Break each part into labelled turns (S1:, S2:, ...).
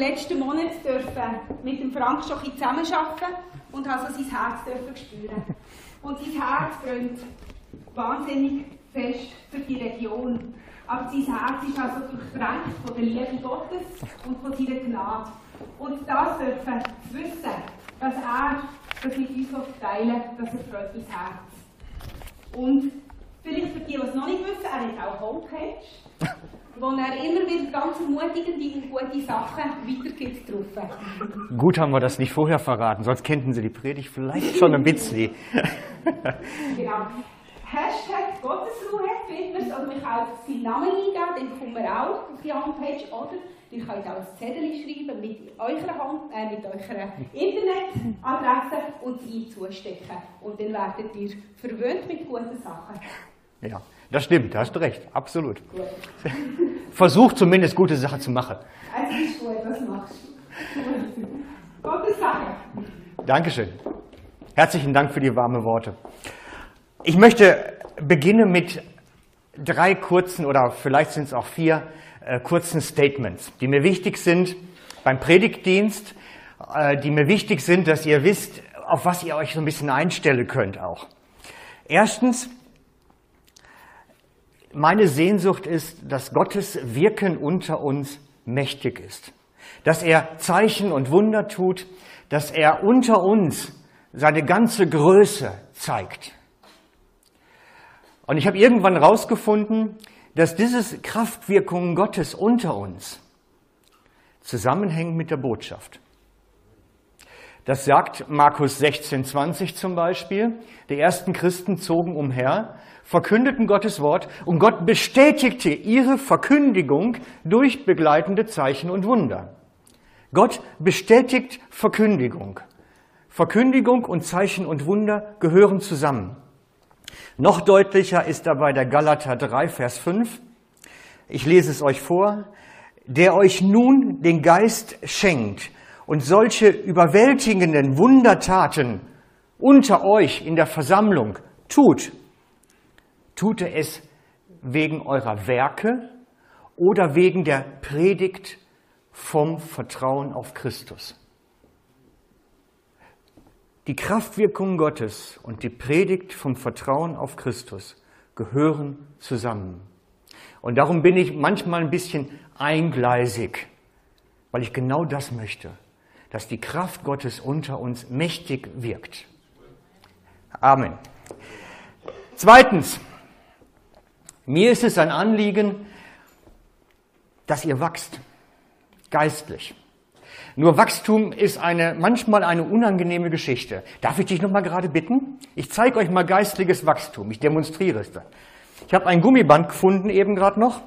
S1: letzten Monat dürfen mit dem Frank schon ein zusammenarbeiten und habe so sein Herz dürfen spüren. Und sein Herz brennt wahnsinnig fest für die Region. Aber sein Herz ist also durchtränkt von der Liebe Gottes und von seiner Gnade. Und das dürfen zu wissen, dass er das mit uns teilen das erfreut mein Herz. Und vielleicht für die, die es noch nicht wissen, er hat auch Homepage, wo er immer wieder ganz ermutigende und gute Sachen weitergibt drauf.
S2: Gut haben wir das nicht vorher verraten, sonst kennten Sie die Predigt vielleicht schon ein bisschen.
S1: genau. Hashtag Gottesruhe findet oder man kann seinen Namen eingeben, dann kommen wir auch auf die Homepage. Oder ihr könnt auch ein Zettel schreiben mit eurer, Hand, äh, mit eurer Internetadresse und sie zustecken. Und dann werdet ihr verwöhnt mit guten Sachen.
S2: Ja, das stimmt, da hast du recht, absolut. Gut. Versuch zumindest gute Sachen zu machen.
S1: Also ist gut, was machst? Gute Sache.
S2: Dankeschön. Herzlichen Dank für die warmen Worte. Ich möchte beginnen mit drei kurzen oder vielleicht sind es auch vier äh, kurzen Statements, die mir wichtig sind beim Predigtdienst, äh, die mir wichtig sind, dass ihr wisst, auf was ihr euch so ein bisschen einstellen könnt auch. Erstens, meine Sehnsucht ist, dass Gottes Wirken unter uns mächtig ist, dass er Zeichen und Wunder tut, dass er unter uns seine ganze Größe zeigt. Und ich habe irgendwann herausgefunden, dass diese Kraftwirkungen Gottes unter uns zusammenhängen mit der Botschaft. Das sagt Markus 16, 20 zum Beispiel. Die ersten Christen zogen umher, verkündeten Gottes Wort und Gott bestätigte ihre Verkündigung durch begleitende Zeichen und Wunder. Gott bestätigt Verkündigung. Verkündigung und Zeichen und Wunder gehören zusammen. Noch deutlicher ist dabei der Galater 3, Vers 5. Ich lese es euch vor. Der euch nun den Geist schenkt und solche überwältigenden Wundertaten unter euch in der Versammlung tut, tut er es wegen eurer Werke oder wegen der Predigt vom Vertrauen auf Christus. Die Kraftwirkung Gottes und die Predigt vom Vertrauen auf Christus gehören zusammen. Und darum bin ich manchmal ein bisschen eingleisig, weil ich genau das möchte, dass die Kraft Gottes unter uns mächtig wirkt. Amen. Zweitens, mir ist es ein Anliegen, dass ihr wachst, geistlich. Nur Wachstum ist eine, manchmal eine unangenehme Geschichte. Darf ich dich noch mal gerade bitten? Ich zeige euch mal geistliches Wachstum. Ich demonstriere es dann. Ich habe ein Gummiband gefunden eben gerade noch.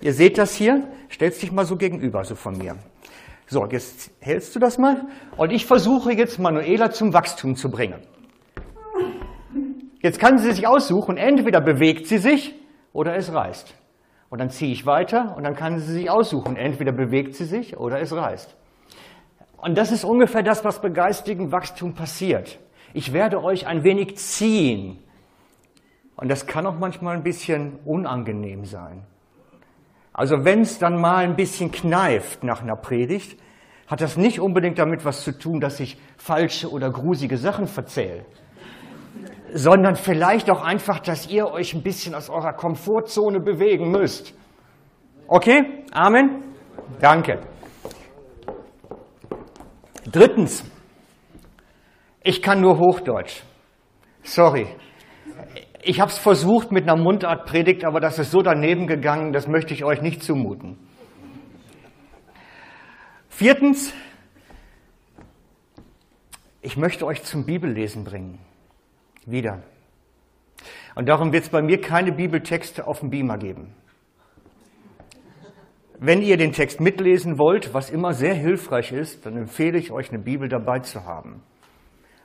S2: Ihr seht das hier. Stellst dich mal so gegenüber, so von mir. So, jetzt hältst du das mal. Und ich versuche jetzt Manuela zum Wachstum zu bringen. Jetzt kann sie sich aussuchen. Entweder bewegt sie sich oder es reißt. Und dann ziehe ich weiter und dann kann sie sich aussuchen. Entweder bewegt sie sich oder es reißt. Und das ist ungefähr das, was bei geistigem Wachstum passiert. Ich werde euch ein wenig ziehen. Und das kann auch manchmal ein bisschen unangenehm sein. Also wenn es dann mal ein bisschen kneift nach einer Predigt, hat das nicht unbedingt damit was zu tun, dass ich falsche oder grusige Sachen verzähle, sondern vielleicht auch einfach, dass ihr euch ein bisschen aus eurer Komfortzone bewegen müsst. Okay? Amen? Danke. Drittens, ich kann nur Hochdeutsch. Sorry. Ich habe es versucht mit einer Mundartpredigt, aber das ist so daneben gegangen, das möchte ich euch nicht zumuten. Viertens, ich möchte euch zum Bibellesen bringen. Wieder. Und darum wird es bei mir keine Bibeltexte auf dem Beamer geben. Wenn ihr den Text mitlesen wollt, was immer sehr hilfreich ist, dann empfehle ich euch, eine Bibel dabei zu haben.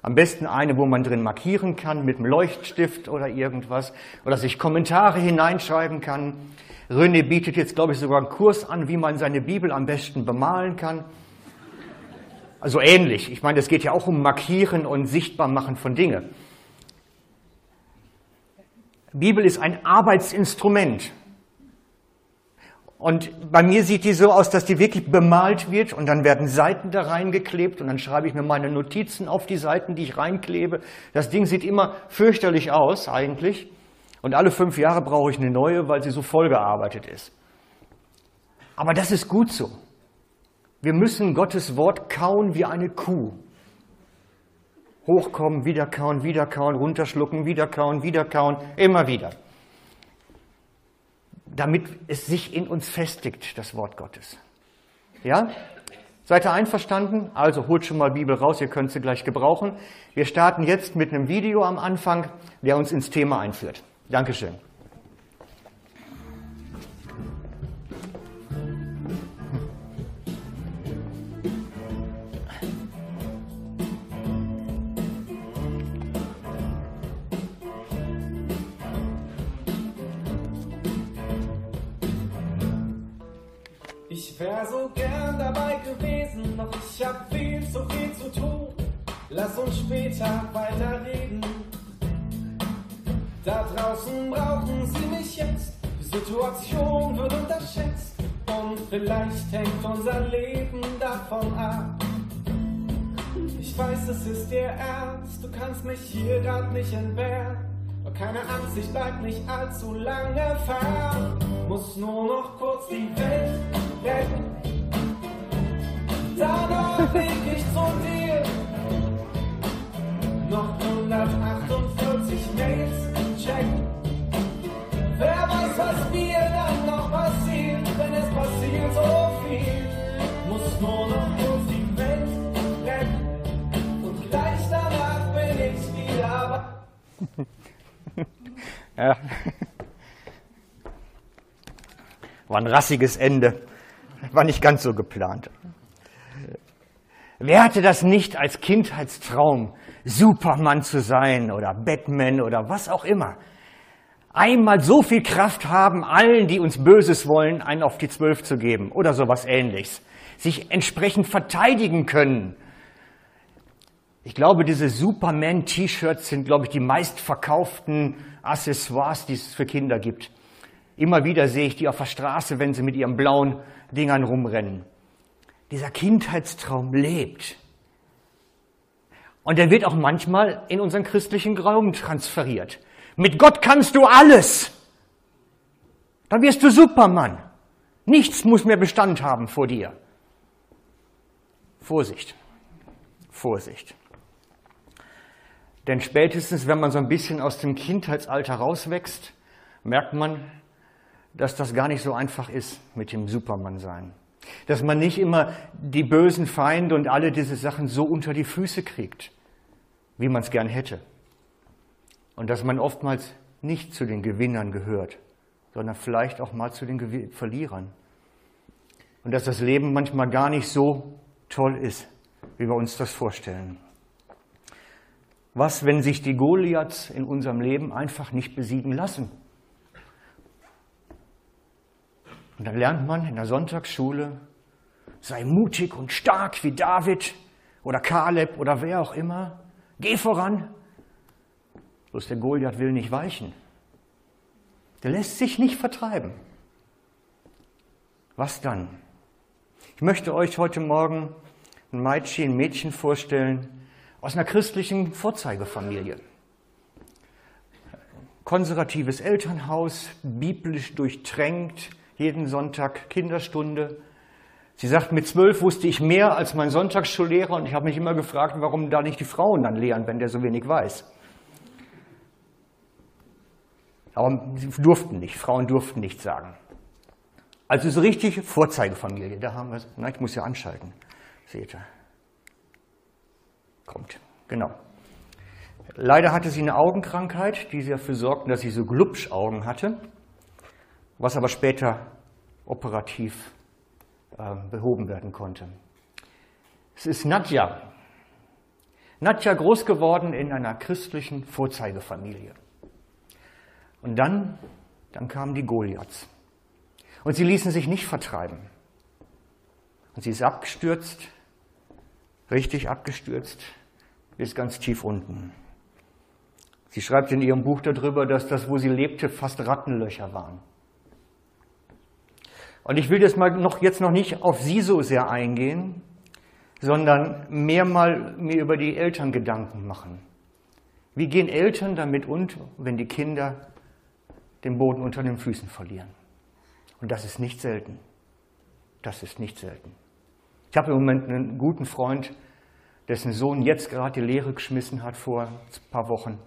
S2: Am besten eine, wo man drin markieren kann mit einem Leuchtstift oder irgendwas oder sich Kommentare hineinschreiben kann. René bietet jetzt, glaube ich, sogar einen Kurs an, wie man seine Bibel am besten bemalen kann. Also ähnlich. Ich meine, es geht ja auch um Markieren und Sichtbarmachen von Dingen. Bibel ist ein Arbeitsinstrument. Und bei mir sieht die so aus, dass die wirklich bemalt wird und dann werden Seiten da reingeklebt und dann schreibe ich mir meine Notizen auf die Seiten, die ich reinklebe. Das Ding sieht immer fürchterlich aus eigentlich. Und alle fünf Jahre brauche ich eine neue, weil sie so vollgearbeitet ist. Aber das ist gut so. Wir müssen Gottes Wort kauen wie eine Kuh. Hochkommen, wieder kauen, wieder kauen, runterschlucken, wieder kauen, wieder kauen, immer wieder damit es sich in uns festigt, das Wort Gottes. Ja? Seid ihr einverstanden? Also holt schon mal Bibel raus, ihr könnt sie gleich gebrauchen. Wir starten jetzt mit einem Video am Anfang, der uns ins Thema einführt. Dankeschön.
S3: Wär so gern dabei gewesen, doch ich hab viel zu viel zu tun. Lass uns später weiterreden. Da draußen brauchen sie mich jetzt. Die Situation wird unterschätzt. Und vielleicht hängt unser Leben davon ab. Ich weiß, es ist dir ernst, du kannst mich hier grad nicht entbehren. Keine Angst, ich bleib nicht allzu lange fern. Muss nur noch kurz die Welt retten. Danach flieg ich zu dir. Noch 148 Mails checken. Wer weiß, was mir dann noch passiert, wenn es passiert so viel. Muss nur noch kurz die Welt retten. Und gleich danach bin ich wieder
S2: ja. War ein rassiges Ende. War nicht ganz so geplant. Wer hatte das nicht als Kindheitstraum, Superman zu sein oder Batman oder was auch immer? Einmal so viel Kraft haben, allen, die uns Böses wollen, einen auf die Zwölf zu geben oder sowas ähnliches. Sich entsprechend verteidigen können. Ich glaube, diese Superman-T-Shirts sind, glaube ich, die meistverkauften Accessoires, die es für Kinder gibt. Immer wieder sehe ich die auf der Straße, wenn sie mit ihren blauen Dingern rumrennen. Dieser Kindheitstraum lebt. Und der wird auch manchmal in unseren christlichen Glauben transferiert. Mit Gott kannst du alles. Dann wirst du Supermann. Nichts muss mehr Bestand haben vor dir. Vorsicht. Vorsicht. Denn spätestens, wenn man so ein bisschen aus dem Kindheitsalter rauswächst, merkt man, dass das gar nicht so einfach ist mit dem Supermann-Sein. Dass man nicht immer die bösen Feinde und alle diese Sachen so unter die Füße kriegt, wie man es gern hätte. Und dass man oftmals nicht zu den Gewinnern gehört, sondern vielleicht auch mal zu den Verlierern. Und dass das Leben manchmal gar nicht so toll ist, wie wir uns das vorstellen. Was, wenn sich die Goliaths in unserem Leben einfach nicht besiegen lassen? Und dann lernt man in der Sonntagsschule, sei mutig und stark wie David oder Kaleb oder wer auch immer. Geh voran. Bloß der Goliath will nicht weichen. Der lässt sich nicht vertreiben. Was dann? Ich möchte euch heute Morgen ein Mädchen, ein Mädchen vorstellen, aus einer christlichen Vorzeigefamilie. Konservatives Elternhaus, biblisch durchtränkt, jeden Sonntag Kinderstunde. Sie sagt, mit zwölf wusste ich mehr als mein Sonntagsschullehrer und ich habe mich immer gefragt, warum da nicht die Frauen dann lehren, wenn der so wenig weiß. Aber sie durften nicht, Frauen durften nichts sagen. Also so richtig Vorzeigefamilie, da haben wir es. Na, ich muss ja anschalten, seht ihr kommt. Genau. Leider hatte sie eine Augenkrankheit, die dafür sorgte, dass sie so Glubschaugen hatte, was aber später operativ äh, behoben werden konnte. Es ist Nadja. Nadja groß geworden in einer christlichen Vorzeigefamilie. Und dann, dann kamen die Goliaths. Und sie ließen sich nicht vertreiben. Und sie ist abgestürzt, richtig abgestürzt, bis ganz tief unten. Sie schreibt in ihrem Buch darüber, dass das, wo sie lebte, fast Rattenlöcher waren. Und ich will das mal noch, jetzt noch nicht auf Sie so sehr eingehen, sondern mehr mal mir über die Eltern Gedanken machen. Wie gehen Eltern damit um, wenn die Kinder den Boden unter den Füßen verlieren? Und das ist nicht selten. Das ist nicht selten. Ich habe im Moment einen guten Freund, dessen Sohn jetzt gerade die Lehre geschmissen hat vor ein paar Wochen,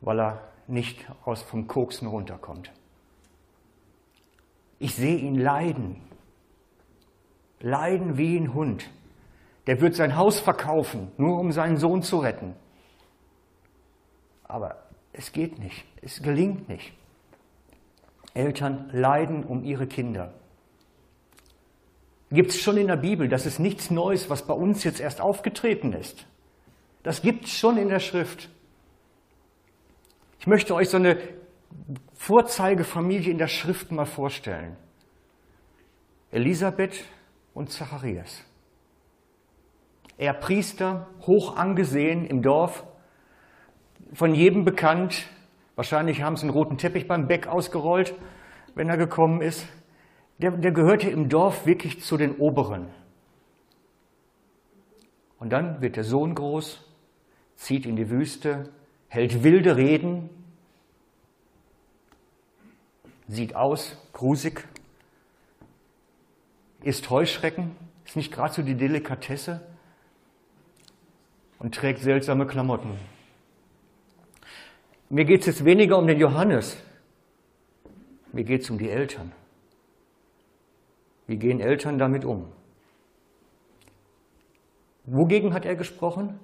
S2: weil er nicht aus vom Koksen runterkommt. Ich sehe ihn leiden. Leiden wie ein Hund. Der wird sein Haus verkaufen, nur um seinen Sohn zu retten. Aber es geht nicht, es gelingt nicht. Eltern leiden um ihre Kinder. Gibt es schon in der Bibel, das ist nichts Neues, was bei uns jetzt erst aufgetreten ist. Das gibt es schon in der Schrift. Ich möchte euch so eine Vorzeigefamilie in der Schrift mal vorstellen. Elisabeth und Zacharias. Er Priester, hoch angesehen im Dorf, von jedem bekannt. Wahrscheinlich haben sie einen roten Teppich beim Beck ausgerollt, wenn er gekommen ist. Der, der gehörte im Dorf wirklich zu den Oberen. Und dann wird der Sohn groß, zieht in die Wüste, hält wilde Reden, sieht aus, grusig, isst Heuschrecken, ist nicht gerade so die Delikatesse und trägt seltsame Klamotten. Mir geht es jetzt weniger um den Johannes, mir geht es um die Eltern. Wie gehen Eltern damit um? Wogegen hat er gesprochen?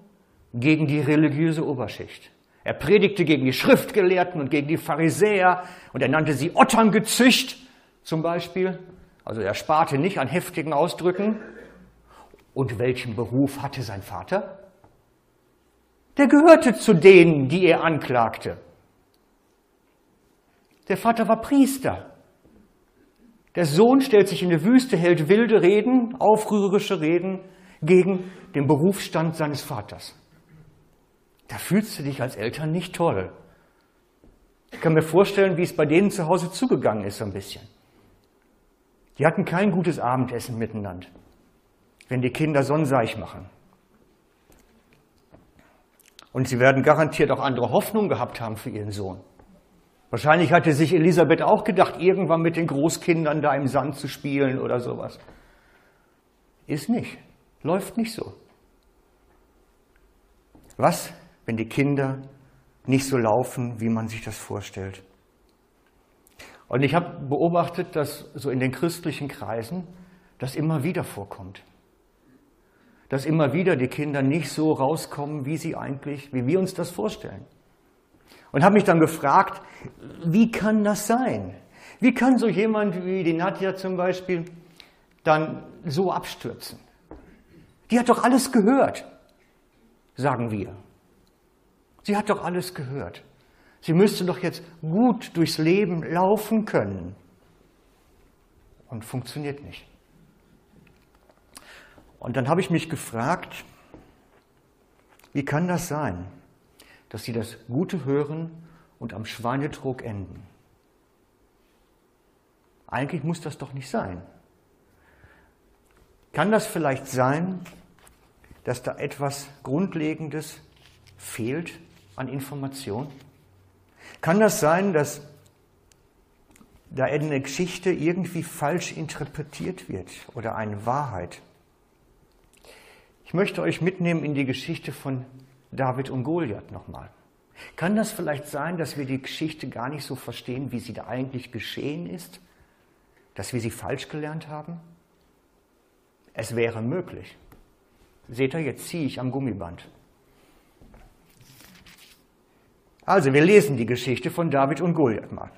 S2: Gegen die religiöse Oberschicht. Er predigte gegen die Schriftgelehrten und gegen die Pharisäer und er nannte sie Otterngezücht zum Beispiel. Also er sparte nicht an heftigen Ausdrücken. Und welchen Beruf hatte sein Vater? Der gehörte zu denen, die er anklagte. Der Vater war Priester. Der Sohn stellt sich in die Wüste, hält wilde Reden, aufrührerische Reden gegen den Berufsstand seines Vaters. Da fühlst du dich als Eltern nicht toll. Ich kann mir vorstellen, wie es bei denen zu Hause zugegangen ist, so ein bisschen. Die hatten kein gutes Abendessen miteinander, wenn die Kinder Sonnenseich machen. Und sie werden garantiert auch andere Hoffnungen gehabt haben für ihren Sohn. Wahrscheinlich hatte sich Elisabeth auch gedacht, irgendwann mit den Großkindern da im Sand zu spielen oder sowas. Ist nicht. Läuft nicht so. Was wenn die Kinder nicht so laufen, wie man sich das vorstellt. Und ich habe beobachtet, dass so in den christlichen Kreisen das immer wieder vorkommt. Dass immer wieder die Kinder nicht so rauskommen, wie sie eigentlich, wie wir uns das vorstellen. Und habe mich dann gefragt, wie kann das sein? Wie kann so jemand wie die Nadja zum Beispiel dann so abstürzen? Die hat doch alles gehört, sagen wir. Sie hat doch alles gehört. Sie müsste doch jetzt gut durchs Leben laufen können. Und funktioniert nicht. Und dann habe ich mich gefragt, wie kann das sein, dass sie das Gute hören und am Schweinetrog enden? Eigentlich muss das doch nicht sein. Kann das vielleicht sein, dass da etwas Grundlegendes fehlt an Information? Kann das sein, dass da eine Geschichte irgendwie falsch interpretiert wird oder eine Wahrheit? Ich möchte euch mitnehmen in die Geschichte von David und Goliath nochmal. Kann das vielleicht sein, dass wir die Geschichte gar nicht so verstehen, wie sie da eigentlich geschehen ist? Dass wir sie falsch gelernt haben? Es wäre möglich. Seht ihr, jetzt ziehe ich am Gummiband. Also, wir lesen die Geschichte von David und Goliath mal.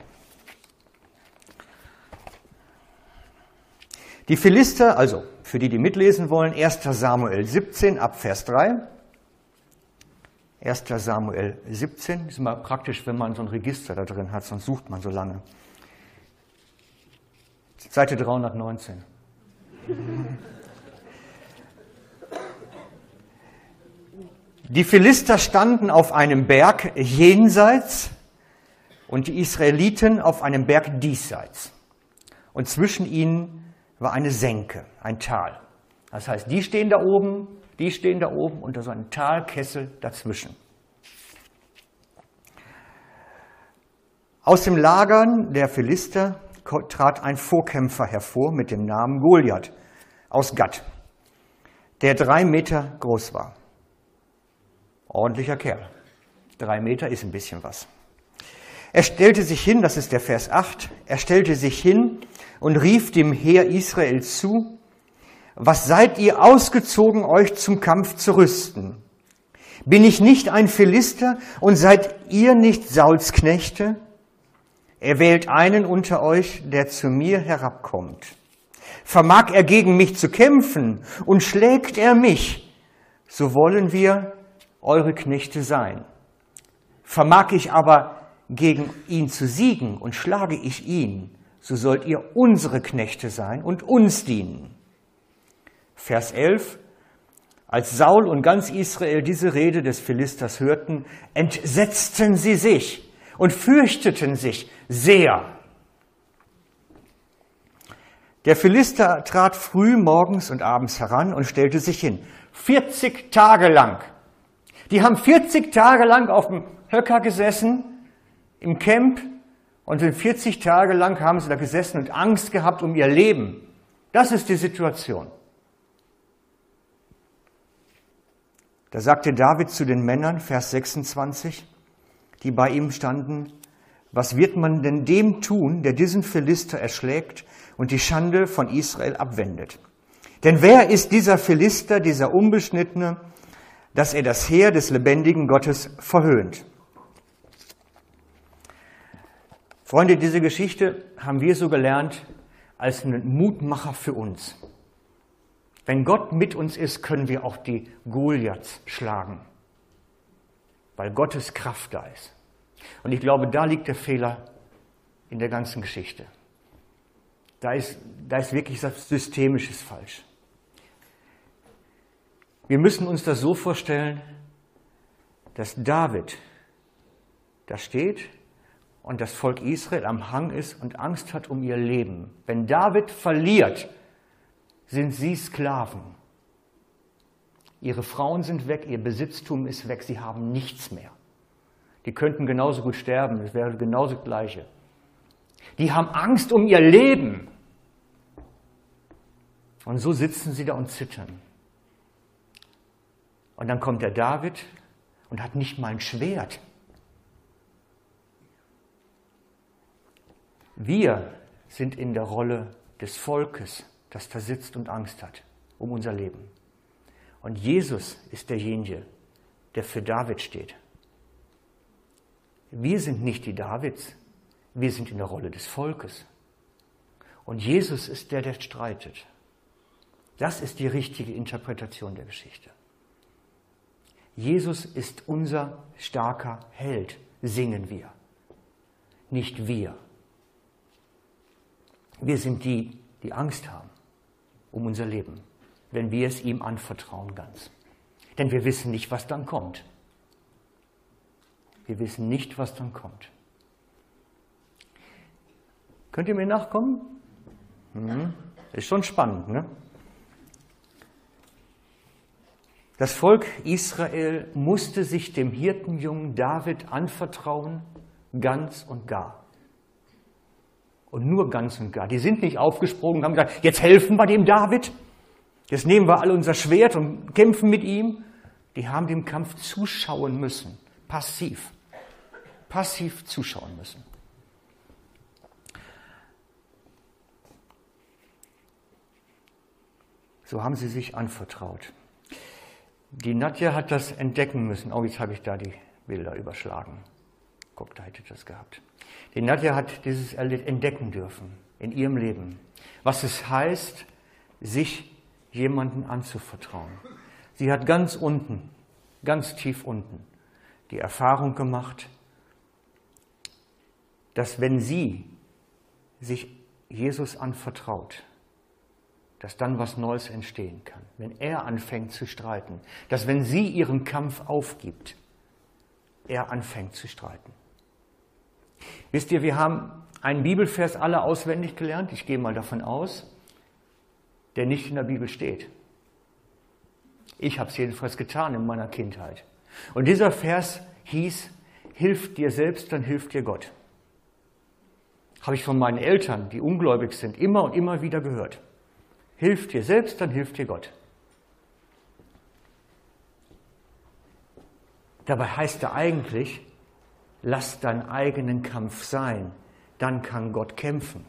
S2: Die Philister, also für die, die mitlesen wollen, 1. Samuel 17 ab Vers 3. 1. Samuel 17, ist immer praktisch, wenn man so ein Register da drin hat, sonst sucht man so lange. Seite 319. Die Philister standen auf einem Berg jenseits und die Israeliten auf einem Berg diesseits. und zwischen ihnen war eine Senke, ein Tal. Das heißt, die stehen da oben, die stehen da oben unter so einem Talkessel dazwischen. Aus dem Lagern der Philister trat ein Vorkämpfer hervor mit dem Namen Goliath aus Gatt, der drei Meter groß war. Ordentlicher Kerl. Drei Meter ist ein bisschen was. Er stellte sich hin, das ist der Vers 8, er stellte sich hin und rief dem Heer Israel zu, was seid ihr ausgezogen, euch zum Kampf zu rüsten? Bin ich nicht ein Philister und seid ihr nicht Sauls Knechte? Er wählt einen unter euch, der zu mir herabkommt. Vermag er gegen mich zu kämpfen und schlägt er mich, so wollen wir eure Knechte sein. Vermag ich aber gegen ihn zu siegen und schlage ich ihn, so sollt ihr unsere Knechte sein und uns dienen. Vers 11. Als Saul und ganz Israel diese Rede des Philisters hörten, entsetzten sie sich und fürchteten sich sehr. Der Philister trat früh morgens und abends heran und stellte sich hin. 40 Tage lang. Die haben 40 Tage lang auf dem Höcker gesessen, im Camp, und 40 Tage lang haben sie da gesessen und Angst gehabt um ihr Leben. Das ist die Situation. Da sagte David zu den Männern, Vers 26, die bei ihm standen, was wird man denn dem tun, der diesen Philister erschlägt und die Schande von Israel abwendet? Denn wer ist dieser Philister, dieser Unbeschnittene, dass er das Heer des lebendigen Gottes verhöhnt? Freunde, diese Geschichte haben wir so gelernt als einen Mutmacher für uns. Wenn Gott mit uns ist, können wir auch die Goliaths schlagen, weil Gottes Kraft da ist. Und ich glaube, da liegt der Fehler in der ganzen Geschichte. Da ist, da ist wirklich was Systemisches falsch. Wir müssen uns das so vorstellen, dass David da steht und das Volk Israel am Hang ist und Angst hat um ihr Leben. Wenn David verliert, sind sie Sklaven. Ihre Frauen sind weg, ihr Besitztum ist weg, sie haben nichts mehr. Die könnten genauso gut sterben, es wäre genauso das Gleiche. Die haben Angst um ihr Leben. Und so sitzen sie da und zittern. Und dann kommt der David und hat nicht mal ein Schwert. Wir sind in der Rolle des Volkes das da sitzt und Angst hat um unser Leben. Und Jesus ist derjenige, der für David steht. Wir sind nicht die Davids, wir sind in der Rolle des Volkes. Und Jesus ist der, der streitet. Das ist die richtige Interpretation der Geschichte. Jesus ist unser starker Held, singen wir. Nicht wir. Wir sind die, die Angst haben um unser Leben, wenn wir es ihm anvertrauen ganz. Denn wir wissen nicht, was dann kommt. Wir wissen nicht, was dann kommt. Könnt ihr mir nachkommen? Hm. Ist schon spannend, ne? Das Volk Israel musste sich dem Hirtenjungen David anvertrauen, ganz und gar. Und nur ganz und gar. Die sind nicht aufgesprungen und haben gesagt, jetzt helfen wir dem David. Jetzt nehmen wir alle unser Schwert und kämpfen mit ihm. Die haben dem Kampf zuschauen müssen. Passiv. Passiv zuschauen müssen. So haben sie sich anvertraut. Die Nadja hat das entdecken müssen. Oh, jetzt habe ich da die Bilder überschlagen. Guck, da hätte das gehabt. Die Nadja hat dieses entdecken dürfen in ihrem Leben, was es heißt, sich jemanden anzuvertrauen. Sie hat ganz unten, ganz tief unten die Erfahrung gemacht, dass wenn sie sich Jesus anvertraut, dass dann was Neues entstehen kann. Wenn er anfängt zu streiten, dass wenn sie ihren Kampf aufgibt, er anfängt zu streiten. Wisst ihr, wir haben einen Bibelvers alle auswendig gelernt, ich gehe mal davon aus, der nicht in der Bibel steht. Ich habe es jedenfalls getan in meiner Kindheit. Und dieser Vers hieß, hilf dir selbst, dann hilft dir Gott. Habe ich von meinen Eltern, die ungläubig sind, immer und immer wieder gehört. Hilf dir selbst, dann hilft dir Gott. Dabei heißt er eigentlich, lass deinen eigenen Kampf sein, dann kann Gott kämpfen.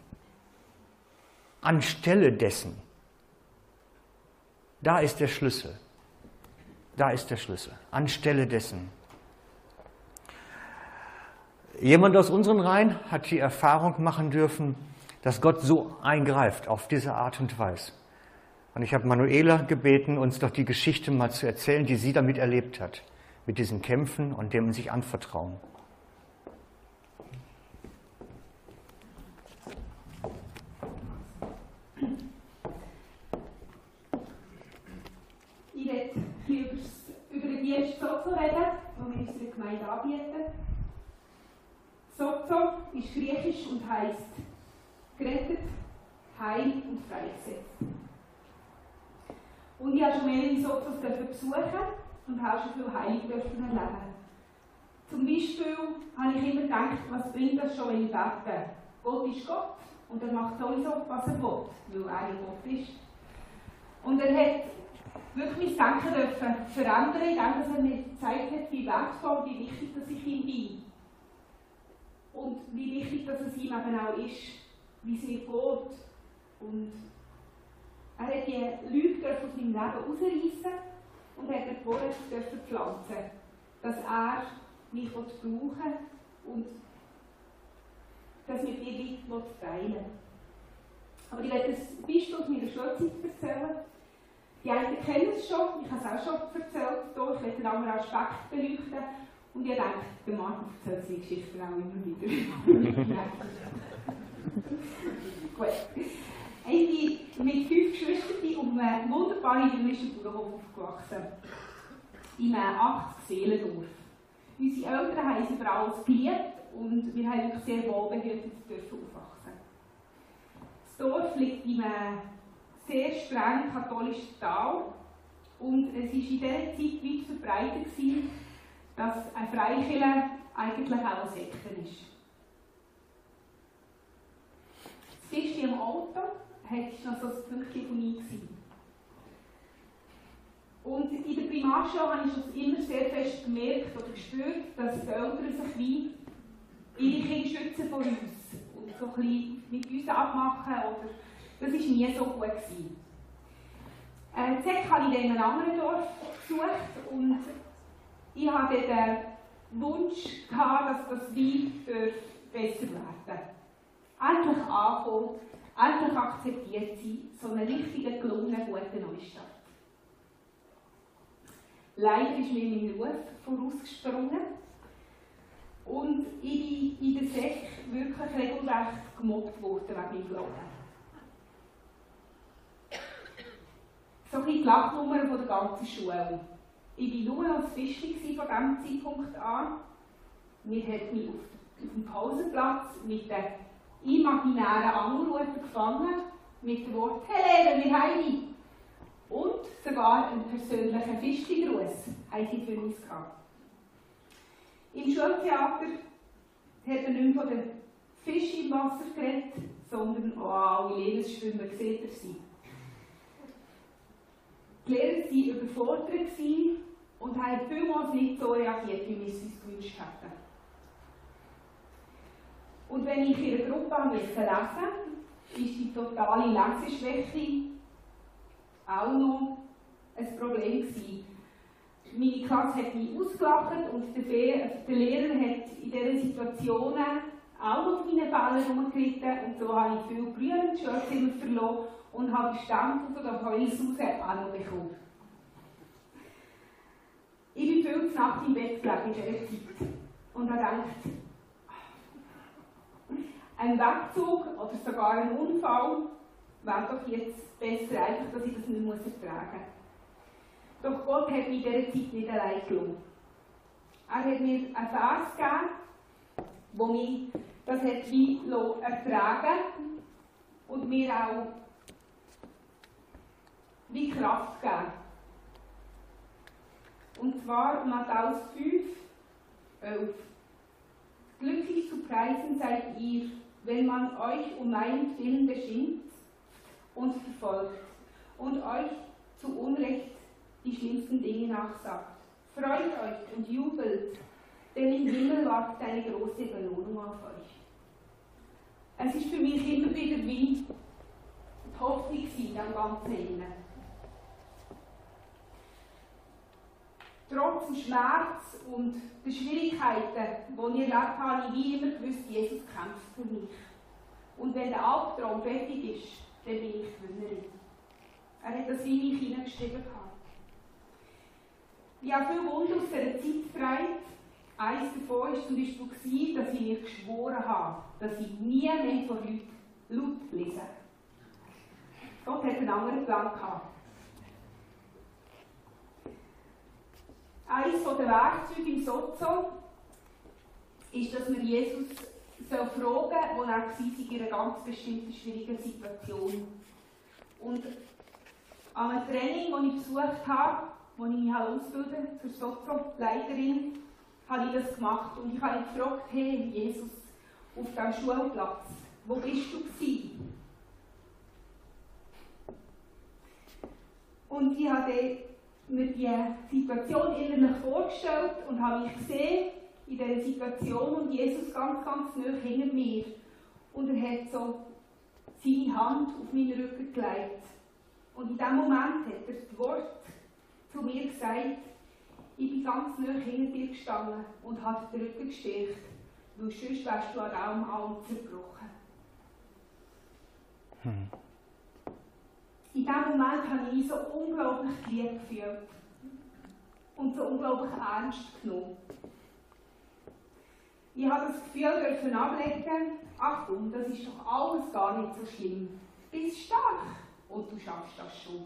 S2: Anstelle dessen. Da ist der Schlüssel. Da ist der Schlüssel. Anstelle dessen. Jemand aus unseren Reihen hat die Erfahrung machen dürfen, dass Gott so eingreift auf diese Art und Weise. Und ich habe Manuela gebeten, uns doch die Geschichte mal zu erzählen, die sie damit erlebt hat, mit diesen Kämpfen und dem sich anvertrauen.
S1: erst Sozo die wir unserer Gemeinde anbieten. Sozo ist griechisch und heisst gerettet, heil und freigesetzt. Und ich habe schon mehrere Sozos besuchen und habe schon viel Heilung erleben. Zum Beispiel habe ich immer gedacht, was bringt das schon, wenn ich bete? Gott ist Gott und er macht sowieso, was er will, weil er Gott ist. Und er hat wirklich mein Denken dürfen verändern, indem er mir gezeigt hat, wie wertvoll, wie wichtig dass ich ihm bin. Und wie wichtig dass es ihm eben auch ist, wie es mir geht. Und er hat die Lüge aus meinem Leben herausreißen und hat mir vorher pflanzen dass er mich brauchen will und dass wir die Leute teilen Aber ich werde ein Beispiel aus meiner Schulzeit erzählen. Die einen kennen es schon, ich habe es auch schon erzählt, hier. ich werde einen anderen Aspekt beleuchten. Und ich denke, der Martin erzählt seine Geschichten auch immer wieder. Gut. Ich bin mit fünf Geschwistern um einen wunderbaren idyllische Bauernhof aufgewachsen. In einem 80 Seelendorf. Unsere Eltern haben sie vor allem geliebt und wir haben wirklich sehr wohlbehütet aufwachsen. Das Dorf liegt in einem sehr streng katholisches Tal. Und es war in dieser Zeit weit verbreitet, gewesen, dass eine Freikirche eigentlich auch eine Sekte ist. Das Tischchen im Auto war noch so ein Pünktchen von mir. Und in der Primarschule habe ich das immer sehr fest gemerkt oder gespürt, dass die Eltern sich wie ihre Kinder schützen vor uns und so ein bisschen mit uns abmachen oder das war nie so gut. Gewesen. Äh, Z habe ich in einem anderen Dorf gesucht und ich hatte den Wunsch, gehabt, dass das Wein besser werden Endlich ankommen, endlich akzeptiert sein, so einen richtigen, gelungenen, guten Neustart. Leider ist mir mein Ruf vorausgesprungen und ich bin in der Sek wirklich regelrecht gemobbt worden wegen meinem Glauben. So ein die Lachnummer der ganzen Schule. Ich war nur als Fischli von diesem Zeitpunkt an. Wir haben mich auf dem Pausenplatz mit den imaginären Angelruten gefangen, mit dem Wort «Helene, wir heim!» Und sogar einen persönlichen Fischli-Gruß haben sie für uns gehabt. Im Schultheater hat man nicht von den Fischen im Wasser geredet, sondern auch alle Lebensschwimmer gesehen sie. Die Lehrer waren überfordert und haben vielmals nicht so reagiert, wie wir es uns gewünscht hätten. Und wenn ich in einer Gruppe lesen musste, war die totale Leseschwäche auch noch ein Problem. Gewesen. Meine Klasse hat mich ausgelacht und der, Lehrer hat in diesen Situationen auch noch auf meinen Bällen herumgeritten und so habe ich viel Brühe im Schulzimmer verloren und habe die Stampf von der Heulsuse auch noch bekommen. Ich bin zu Nacht im Bett gelegen in dieser Zeit und habe gedacht, ein Wegzug oder sogar ein Unfall wäre doch jetzt besser, einfach, dass ich das nicht muss ertragen muss. Doch Gott hat mich in dieser Zeit nicht allein gelassen. Er hat mir einen Vers gegeben, der mich das hat wie ertragen und mir auch wie Kraft geben. Und zwar Matthäus 5, 11. Glücklich zu preisen seid ihr, wenn man euch um meinen Willen beschimpft und verfolgt und euch zu Unrecht die schlimmsten Dinge nachsagt. Freut euch und jubelt, denn im Himmel wartet eine große Belohnung auf euch. Es ist für mich immer wieder wie die Hoffnung am ganzen Innen. Trotz dem Schmerz und den Schwierigkeiten, die ich erlebt habe, ich wie immer gewusst, Jesus kämpft für mich. Und wenn der Albtraum fertig ist, dann bin ich Gewinnerin. Er hat das in mich hineingeschrieben. Ich habe viele Wunder aus dieser Zeit getragen. Eines davon war zum Beispiel, dass ich mir geschworen habe, dass ich nie mehr von Leuten laut lese. Gott hat einen anderen Plan gehabt. Eines der Werkzeuge im Sozo ist, dass wir Jesus fragen soll, wo er war in einer ganz bestimmten schwierigen Situation. Und an einem Training, das ich besucht habe, wo ich mich ausbilden für Sozo-Leiterin, habe ich das gemacht. Und ich habe ihn gefragt, hey Jesus, auf diesem Schulplatz, wo bist du gewesen? Und ich habe mir die Situation innerlich vorgestellt und habe mich gesehen in dieser Situation und Jesus ganz, ganz nah hinter mir. Und er hat so seine Hand auf meinen Rücken gelegt. Und in diesem Moment hat er das Wort zu mir gesagt, ich bin ganz nah hinter dir gestanden und habe den Rücken gestärkt, weil sonst wärst du an diesem Arm zerbrochen. Hm. In diesem Moment habe ich mich so unglaublich geliebt gefühlt und so unglaublich ernst genommen. Ich habe das Gefühl dürfen ablegen, Achtung, das ist doch alles gar nicht so schlimm. Du bist stark und du schaffst das schon.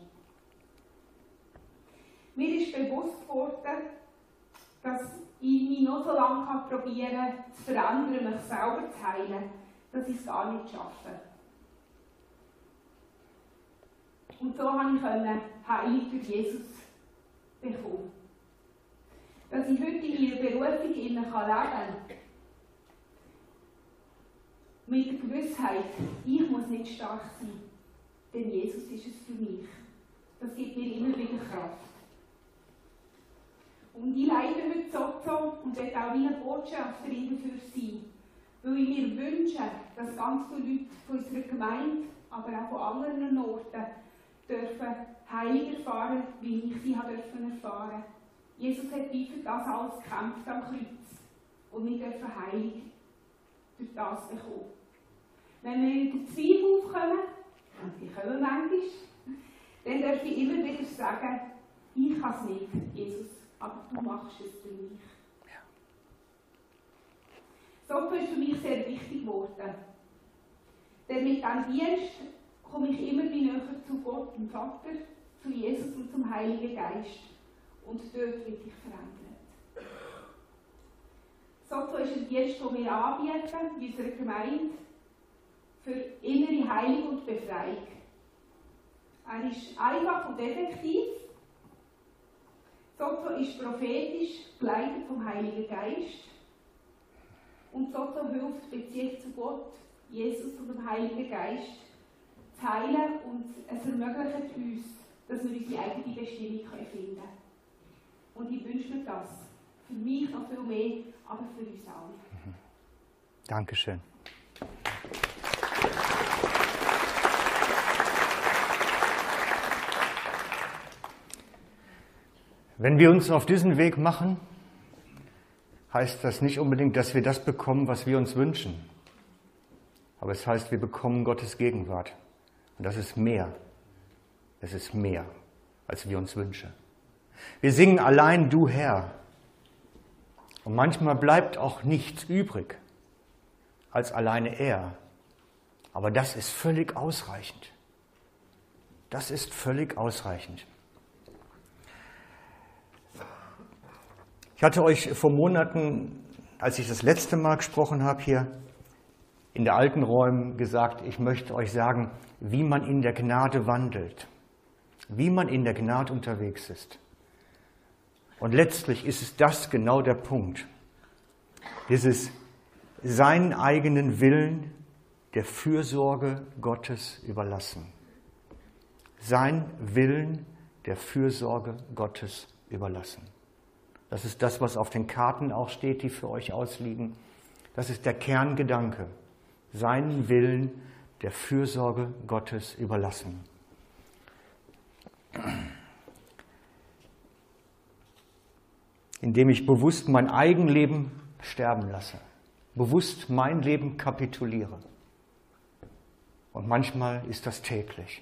S1: Mir ist bewusst geworden, dass ich mich noch so lange probieren kann, zu verändern, mich selber zu heilen, dass ich es gar nicht schaffe. Und so konnte ich Heilung durch Jesus bekommen. Dass ich heute in meiner Berufung leben kann, mit der Gewissheit, ich muss nicht stark sein, denn Jesus ist es für mich. Das gibt mir immer wieder Kraft. Und ich leide heute so und werde auch wie eine Botschafterin dafür sein, weil ich mir wünsche, dass ganz viele Leute von unserer Gemeinde, aber auch von anderen Orten, dürfen Heilung erfahren, wie ich sie habe dürfen erfahren. Jesus hat für das alles gekämpft am Kreuz. Und wir dürfen Heilung durch das bekommen. Wenn wir in den Zweifel aufkommen, und die kommen manchmal, dann darf ich immer wieder sagen, ich kann es nicht, Jesus, aber du machst es für mich. Ja. So ist für mich sehr wichtig geworden. Denn mit diesem Dienst komme ich immer näher zu Gott, dem Vater, zu Jesus und zum Heiligen Geist. Und dort wird ich verändert. So ist ein Dienst, den wir anbieten in unserer Gemeinde für innere Heilung und Befreiung. Er ist einfach und effektiv. Sozo ist prophetisch, geleitet vom Heiligen Geist. Und Sozo hilft Beziehung zu Gott, Jesus und dem Heiligen Geist zu heilen und es ermöglicht uns, dass wir unsere eigene Bestimmung finden können. Und ich wünsche mir das. Für mich noch viel mehr, aber für uns alle.
S2: Dankeschön. Wenn wir uns auf diesen Weg machen, heißt das nicht unbedingt, dass wir das bekommen, was wir uns wünschen. Aber es heißt, wir bekommen Gottes Gegenwart. Und das ist mehr. Es ist mehr, als wir uns wünschen. Wir singen allein du Herr. Und manchmal bleibt auch nichts übrig als alleine er. Aber das ist völlig ausreichend. Das ist völlig ausreichend. Ich hatte euch vor Monaten, als ich das letzte Mal gesprochen habe hier, in der alten Räumen gesagt, ich möchte euch sagen, wie man in der Gnade wandelt, wie man in der Gnade unterwegs ist. Und letztlich ist es das genau der Punkt. Dieses seinen eigenen Willen der Fürsorge Gottes überlassen. Sein Willen der Fürsorge Gottes überlassen. Das ist das, was auf den Karten auch steht, die für euch ausliegen. Das ist der Kerngedanke. Seinen Willen der Fürsorge Gottes überlassen. Indem ich bewusst mein Eigenleben sterben lasse, bewusst mein Leben kapituliere. Und manchmal ist das täglich.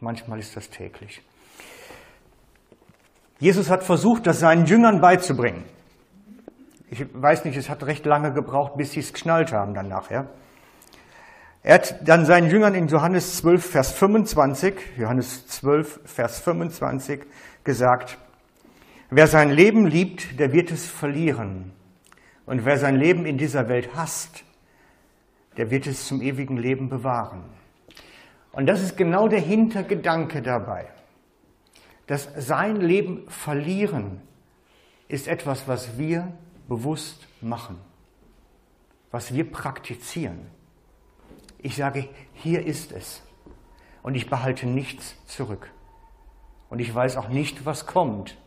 S2: Manchmal ist das täglich. Jesus hat versucht, das seinen Jüngern beizubringen. Ich weiß nicht, es hat recht lange gebraucht, bis sie es geschnallt haben dann nachher. Er hat dann seinen Jüngern in Johannes 12, Vers 25, Johannes 12, Vers 25 gesagt, wer sein Leben liebt, der wird es verlieren. Und wer sein Leben in dieser Welt hasst, der wird es zum ewigen Leben bewahren. Und das ist genau der Hintergedanke dabei. dass sein Leben verlieren ist etwas, was wir bewusst machen, was wir praktizieren. Ich sage, hier ist es. Und ich behalte nichts zurück. Und ich weiß auch nicht, was kommt.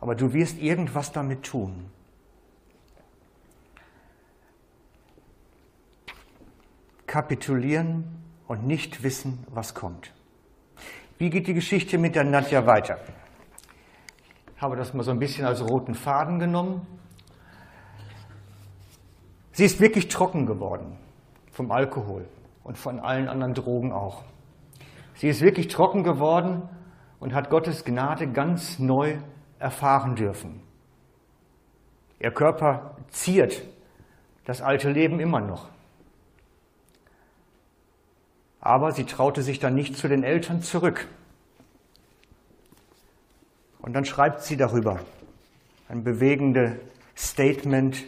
S2: Aber du wirst irgendwas damit tun. kapitulieren und nicht wissen, was kommt. Wie geht die Geschichte mit der Nadja weiter? Ich habe das mal so ein bisschen als roten Faden genommen. Sie ist wirklich trocken geworden vom Alkohol und von allen anderen Drogen auch. Sie ist wirklich trocken geworden und hat Gottes Gnade ganz neu erfahren dürfen. Ihr Körper ziert das alte Leben immer noch. Aber sie traute sich dann nicht zu den Eltern zurück. Und dann schreibt sie darüber ein bewegendes Statement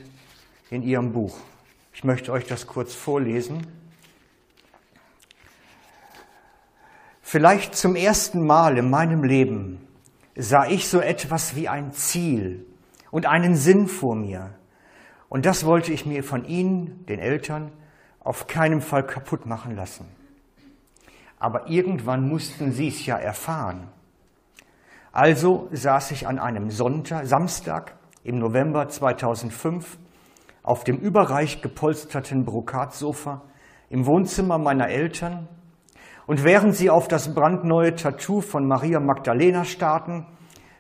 S2: in ihrem Buch. Ich möchte euch das kurz vorlesen. Vielleicht zum ersten Mal in meinem Leben sah ich so etwas wie ein Ziel und einen Sinn vor mir. Und das wollte ich mir von Ihnen, den Eltern, auf keinen Fall kaputt machen lassen. Aber irgendwann mussten sie es ja erfahren. Also saß ich an einem Sonntag, Samstag im November 2005 auf dem überreich gepolsterten Brokatsofa im Wohnzimmer meiner Eltern und während sie auf das brandneue Tattoo von Maria Magdalena starrten,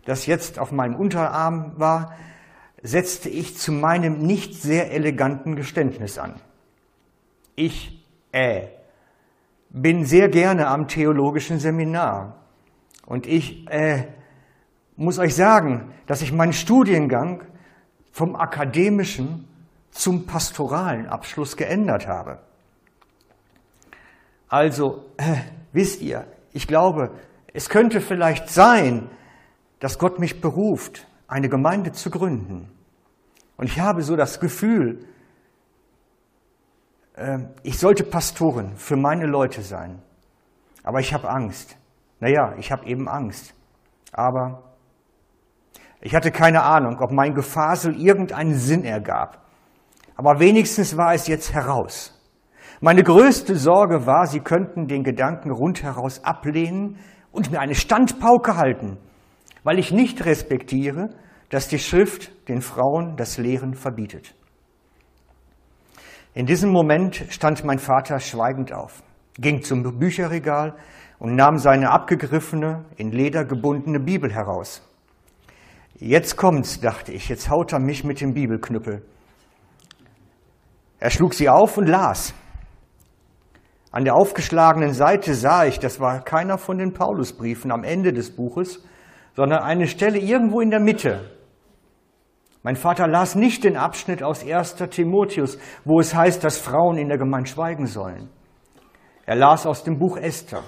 S2: das jetzt auf meinem Unterarm war, setzte ich zu meinem nicht sehr eleganten Geständnis an. Ich, äh, bin sehr gerne am theologischen Seminar. Und ich äh, muss euch sagen, dass ich meinen Studiengang vom akademischen zum pastoralen Abschluss geändert habe. Also, äh, wisst ihr, ich glaube, es könnte vielleicht sein, dass Gott mich beruft, eine Gemeinde zu gründen. Und ich habe so das Gefühl, ähm, ich sollte Pastorin für meine Leute sein. Aber ich habe Angst. Naja, ich habe eben Angst. Aber ich hatte keine Ahnung, ob mein Gefasel irgendeinen Sinn ergab. Aber wenigstens war es jetzt heraus. Meine größte Sorge war, sie könnten den Gedanken rundheraus ablehnen und mir eine Standpauke halten, weil ich nicht respektiere, dass die Schrift den Frauen das Lehren verbietet. In diesem Moment stand mein Vater schweigend auf, ging zum Bücherregal und nahm seine abgegriffene, in Leder gebundene Bibel heraus. Jetzt kommt's, dachte ich, jetzt haut er mich mit dem Bibelknüppel. Er schlug sie auf und las. An der aufgeschlagenen Seite sah ich, das war keiner von den Paulusbriefen am Ende des Buches, sondern eine Stelle irgendwo in der Mitte, mein Vater las nicht den Abschnitt aus 1. Timotheus, wo es heißt, dass Frauen in der Gemeinde schweigen sollen. Er las aus dem Buch Esther.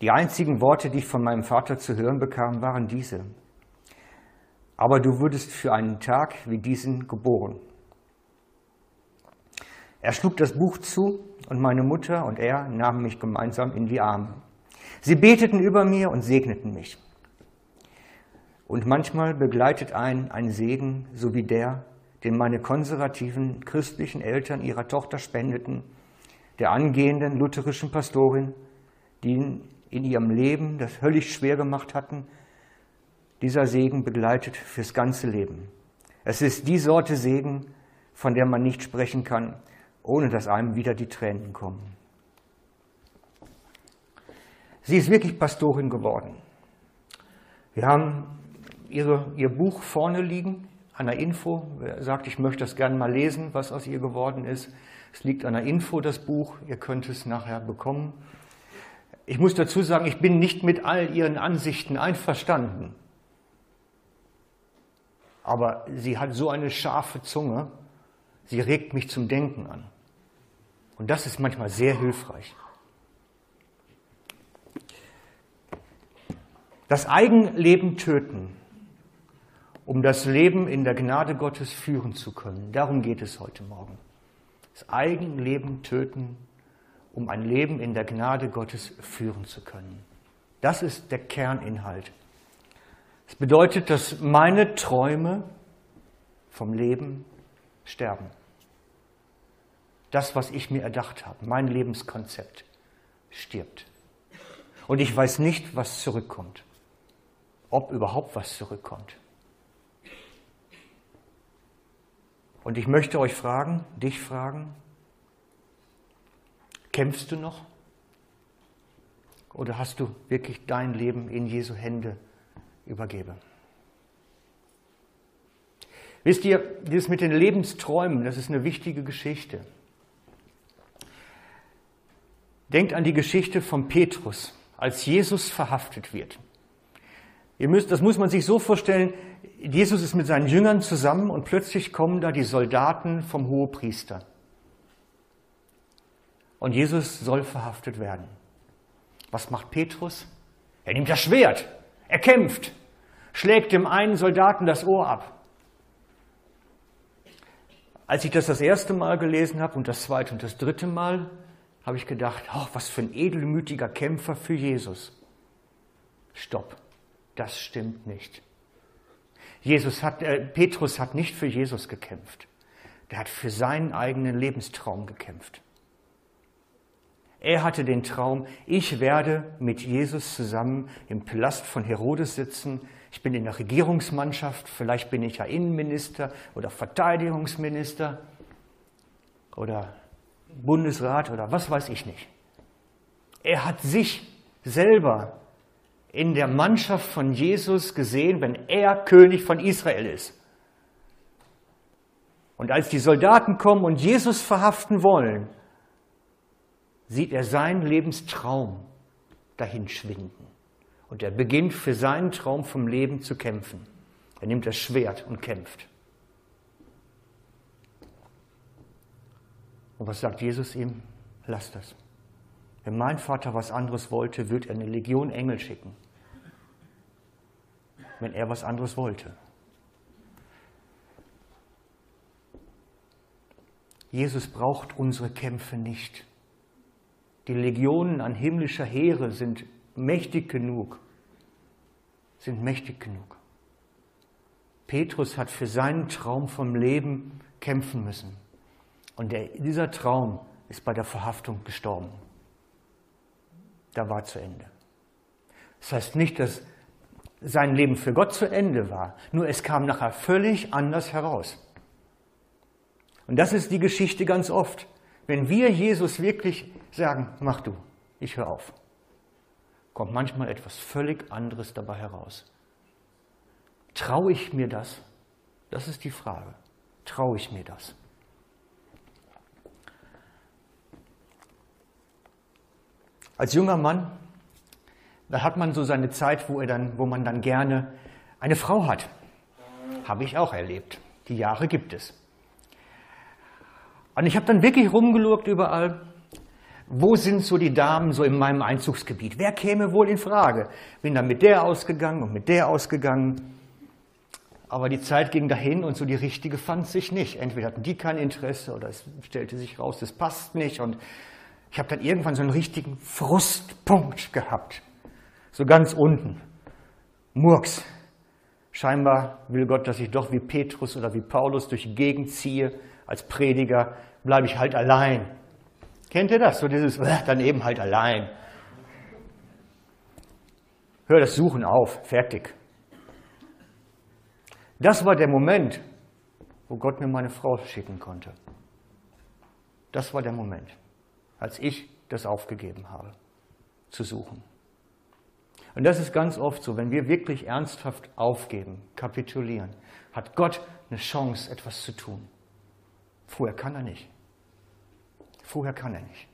S2: Die einzigen Worte, die ich von meinem Vater zu hören bekam, waren diese. Aber du wurdest für einen Tag wie diesen geboren. Er schlug das Buch zu und meine Mutter und er nahmen mich gemeinsam in die Arme. Sie beteten über mir und segneten mich. Und manchmal begleitet ein ein Segen, so wie der, den meine konservativen christlichen Eltern ihrer Tochter spendeten, der angehenden lutherischen Pastorin, die in ihrem Leben das höllisch schwer gemacht hatten. Dieser Segen begleitet fürs ganze Leben. Es ist die Sorte Segen, von der man nicht sprechen kann, ohne dass einem wieder die Tränen kommen. Sie ist wirklich Pastorin geworden. Wir haben ihre, ihr Buch vorne liegen, an der Info. Wer sagt, ich möchte das gerne mal lesen, was aus ihr geworden ist. Es liegt an der Info, das Buch. Ihr könnt es nachher bekommen. Ich muss dazu sagen, ich bin nicht mit all ihren Ansichten einverstanden. Aber sie hat so eine scharfe Zunge, sie regt mich zum Denken an. Und das ist manchmal sehr hilfreich. Das Eigenleben töten, um das Leben in der Gnade Gottes führen zu können. Darum geht es heute Morgen. Das Eigenleben töten, um ein Leben in der Gnade Gottes führen zu können. Das ist der Kerninhalt. Es bedeutet, dass meine Träume vom Leben sterben. Das, was ich mir erdacht habe, mein Lebenskonzept, stirbt. Und ich weiß nicht, was zurückkommt. Ob überhaupt was zurückkommt. Und ich möchte euch fragen, dich fragen, kämpfst du noch? Oder hast du wirklich dein Leben in Jesu Hände übergeben? Wisst ihr, dieses mit den Lebensträumen, das ist eine wichtige Geschichte. Denkt an die Geschichte von Petrus, als Jesus verhaftet wird. Ihr müsst, das muss man sich so vorstellen, Jesus ist mit seinen Jüngern zusammen und plötzlich kommen da die Soldaten vom Hohepriester. Und Jesus soll verhaftet werden. Was macht Petrus? Er nimmt das Schwert, er kämpft, schlägt dem einen Soldaten das Ohr ab. Als ich das das erste Mal gelesen habe und das zweite und das dritte Mal, habe ich gedacht, oh, was für ein edelmütiger Kämpfer für Jesus. Stopp, das stimmt nicht. Jesus hat, äh, Petrus hat nicht für Jesus gekämpft. Der hat für seinen eigenen Lebenstraum gekämpft. Er hatte den Traum, ich werde mit Jesus zusammen im Palast von Herodes sitzen. Ich bin in der Regierungsmannschaft, vielleicht bin ich ja Innenminister oder Verteidigungsminister oder Bundesrat oder was weiß ich nicht. Er hat sich selber in der Mannschaft von Jesus gesehen, wenn er König von Israel ist. Und als die Soldaten kommen und Jesus verhaften wollen, sieht er seinen Lebenstraum dahin schwinden. Und er beginnt für seinen Traum vom Leben zu kämpfen. Er nimmt das Schwert und kämpft. Und was sagt Jesus ihm? Lass das. Wenn mein Vater was anderes wollte, würde er eine Legion Engel schicken. Wenn er was anderes wollte. Jesus braucht unsere Kämpfe nicht. Die Legionen an himmlischer Heere sind mächtig genug. Sind mächtig genug. Petrus hat für seinen Traum vom Leben kämpfen müssen. Und der, dieser Traum ist bei der Verhaftung gestorben da war zu Ende. Das heißt nicht, dass sein Leben für Gott zu Ende war, nur es kam nachher völlig anders heraus. Und das ist die Geschichte ganz oft. Wenn wir Jesus wirklich sagen, mach du, ich höre auf, kommt manchmal etwas völlig anderes dabei heraus. Traue ich mir das? Das ist die Frage. Traue ich mir das? Als junger Mann, da hat man so seine Zeit, wo, er dann, wo man dann gerne eine Frau hat. Habe ich auch erlebt. Die Jahre gibt es. Und ich habe dann wirklich rumgelugt überall. Wo sind so die Damen so in meinem Einzugsgebiet? Wer käme wohl in Frage? Bin dann mit der ausgegangen und mit der ausgegangen. Aber die Zeit ging dahin und so die richtige fand sich nicht. Entweder hatten die kein Interesse oder es stellte sich raus, das passt nicht. Und ich habe dann irgendwann so einen richtigen Frustpunkt gehabt. So ganz unten. Murks. Scheinbar will Gott, dass ich doch wie Petrus oder wie Paulus durch die Gegend ziehe. Als Prediger bleibe ich halt allein. Kennt ihr das? So dieses, äh, dann eben halt allein. Hör das Suchen auf. Fertig. Das war der Moment, wo Gott mir meine Frau schicken konnte. Das war der Moment, als ich das aufgegeben habe, zu suchen. Und das ist ganz oft so, wenn wir wirklich ernsthaft aufgeben, kapitulieren, hat Gott eine Chance, etwas zu tun. Vorher kann er nicht. Vorher kann er nicht.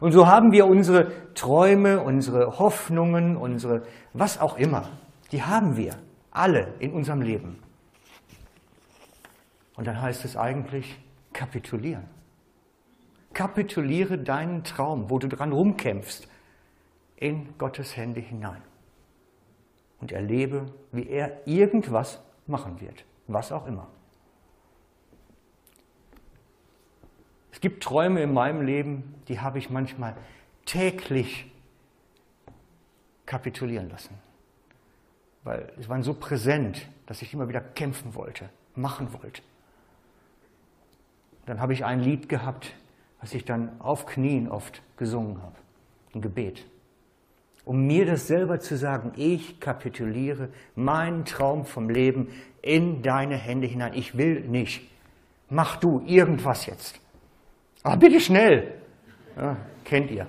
S2: Und so haben wir unsere Träume, unsere Hoffnungen, unsere was auch immer, die haben wir. Alle in unserem Leben. Und dann heißt es eigentlich kapitulieren. Kapituliere deinen Traum, wo du dran rumkämpfst, in Gottes Hände hinein. Und erlebe, wie er irgendwas machen wird, was auch immer. Es gibt Träume in meinem Leben, die habe ich manchmal täglich kapitulieren lassen weil es waren so präsent, dass ich immer wieder kämpfen wollte, machen wollte. Dann habe ich ein Lied gehabt, was ich dann auf Knien oft gesungen habe, ein Gebet, um mir das selber zu sagen, ich kapituliere meinen Traum vom Leben in deine Hände hinein. Ich will nicht. Mach du irgendwas jetzt. Aber bitte schnell. Ja, kennt ihr.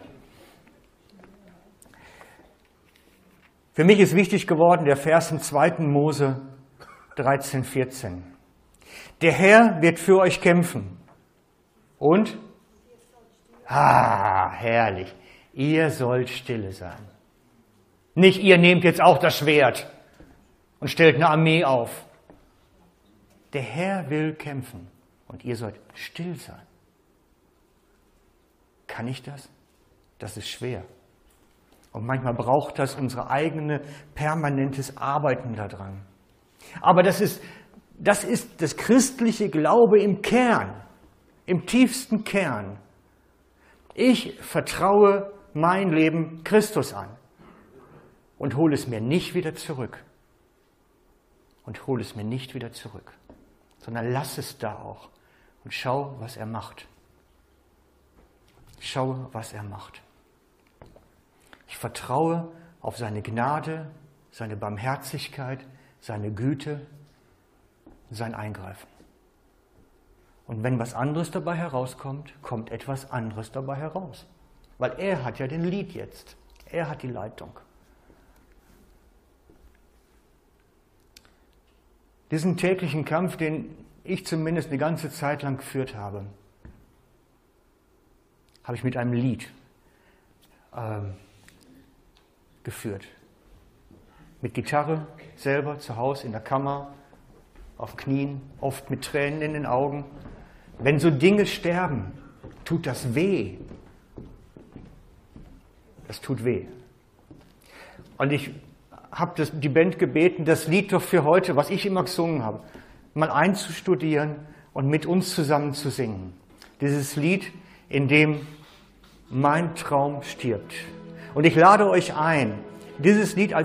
S2: Für mich ist wichtig geworden der Vers im 2. Mose 13, 14. Der Herr wird für euch kämpfen. Und? Ah, herrlich. Ihr sollt stille sein. Nicht ihr nehmt jetzt auch das Schwert und stellt eine Armee auf. Der Herr will kämpfen und ihr sollt still sein. Kann ich das? Das ist schwer. Und manchmal braucht das unsere eigene permanentes Arbeiten daran. Aber das ist, das ist das christliche Glaube im Kern, im tiefsten Kern. Ich vertraue mein Leben Christus an und hole es mir nicht wieder zurück. Und hole es mir nicht wieder zurück, sondern lass es da auch und schau, was er macht. Schau, was er macht. Ich vertraue auf seine Gnade, seine Barmherzigkeit, seine Güte, sein Eingreifen. Und wenn was anderes dabei herauskommt, kommt etwas anderes dabei heraus. Weil er hat ja den Lied jetzt. Er hat die Leitung. Diesen täglichen Kampf, den ich zumindest eine ganze Zeit lang geführt habe, habe ich mit einem Lied ähm, geführt. Mit Gitarre selber zu Hause in der Kammer, auf Knien, oft mit Tränen in den Augen. Wenn so Dinge sterben, tut das weh. Das tut weh. Und ich habe die Band gebeten, das Lied doch für heute, was ich immer gesungen habe, mal einzustudieren und mit uns zusammen zu singen. Dieses Lied, in dem mein Traum stirbt. Und ich lade euch ein, dieses Lied als